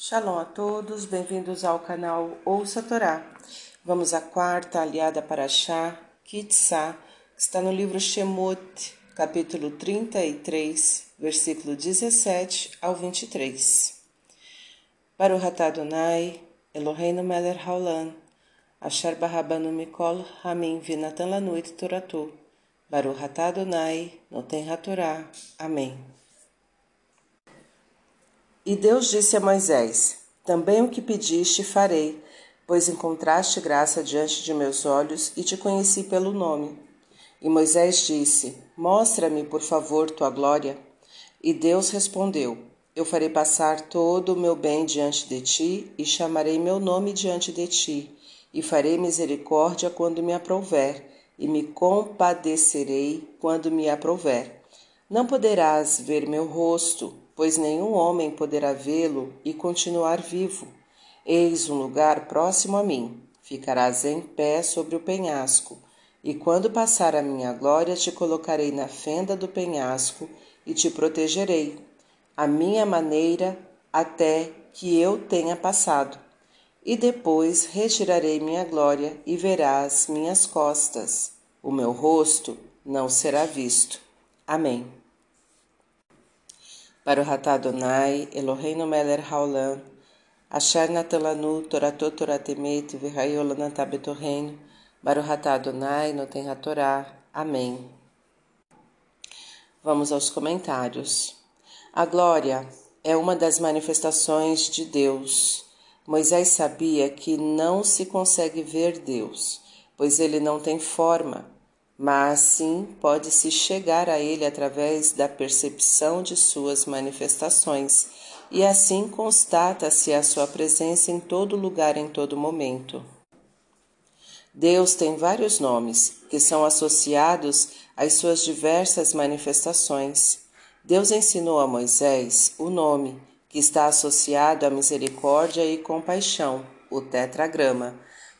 Shalom a todos, bem-vindos ao canal Ouça Torá. Vamos à quarta aliada para Chá, Kitsá, que está no livro Shemot, capítulo 33, versículo 17 ao 23. Para o Ratadonai, Eloheinu Meler Haolam, Asher Barabanu Mikol Ramin Vinatan Lanuit Toratu, Baruch Hatadonai, Noten Hatorá. Amém. E Deus disse a Moisés: Também o que pediste farei, pois encontraste graça diante de meus olhos e te conheci pelo nome. E Moisés disse: Mostra-me, por favor, tua glória. E Deus respondeu: Eu farei passar todo o meu bem diante de ti, e chamarei meu nome diante de ti, e farei misericórdia quando me aprouver, e me compadecerei quando me aprouver. Não poderás ver meu rosto, pois nenhum homem poderá vê-lo e continuar vivo. Eis um lugar próximo a mim. Ficarás em pé sobre o penhasco, e quando passar a minha glória, te colocarei na fenda do penhasco e te protegerei, a minha maneira, até que eu tenha passado. E depois retirarei minha glória e verás minhas costas. O meu rosto não será visto. Amém. Baruch Adonai, Eloheinu melech haolam, asher natan lanu toratot toratemet v'hayolanatah betorreino, Baruch Adonai, noten hatorá. Amém. Vamos aos comentários. A glória é uma das manifestações de Deus. Moisés sabia que não se consegue ver Deus, pois ele não tem forma, mas sim pode-se chegar a ele através da percepção de suas manifestações, e assim constata-se a sua presença em todo lugar, em todo momento. Deus tem vários nomes que são associados às suas diversas manifestações. Deus ensinou a Moisés o nome que está associado à misericórdia e compaixão, o tetragrama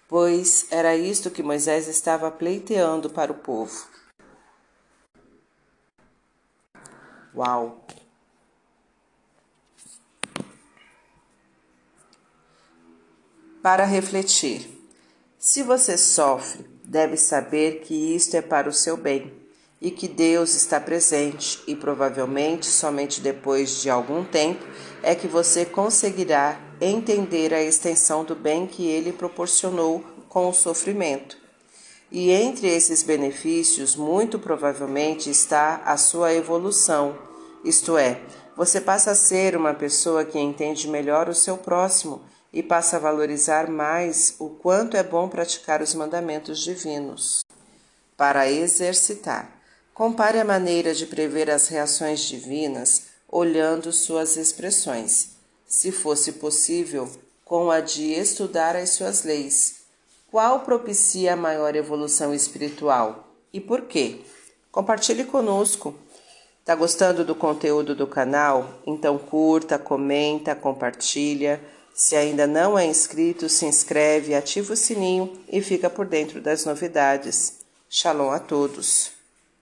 pois era isto que Moisés estava pleiteando para o povo. Uau! Para refletir. Se você sofre, deve saber que isto é para o seu bem e que Deus está presente, e provavelmente somente depois de algum tempo é que você conseguirá entender a extensão do bem que ele proporcionou com o sofrimento. E entre esses benefícios, muito provavelmente está a sua evolução, isto é, você passa a ser uma pessoa que entende melhor o seu próximo e passa a valorizar mais o quanto é bom praticar os mandamentos divinos. Para exercitar, compare a maneira de prever as reações divinas olhando suas expressões se fosse possível, com a de estudar as suas leis. Qual propicia a maior evolução espiritual e por quê? Compartilhe conosco. Tá gostando do conteúdo do canal? Então curta, comenta, compartilha. Se ainda não é inscrito, se inscreve, ativa o sininho e fica por dentro das novidades. Shalom a todos.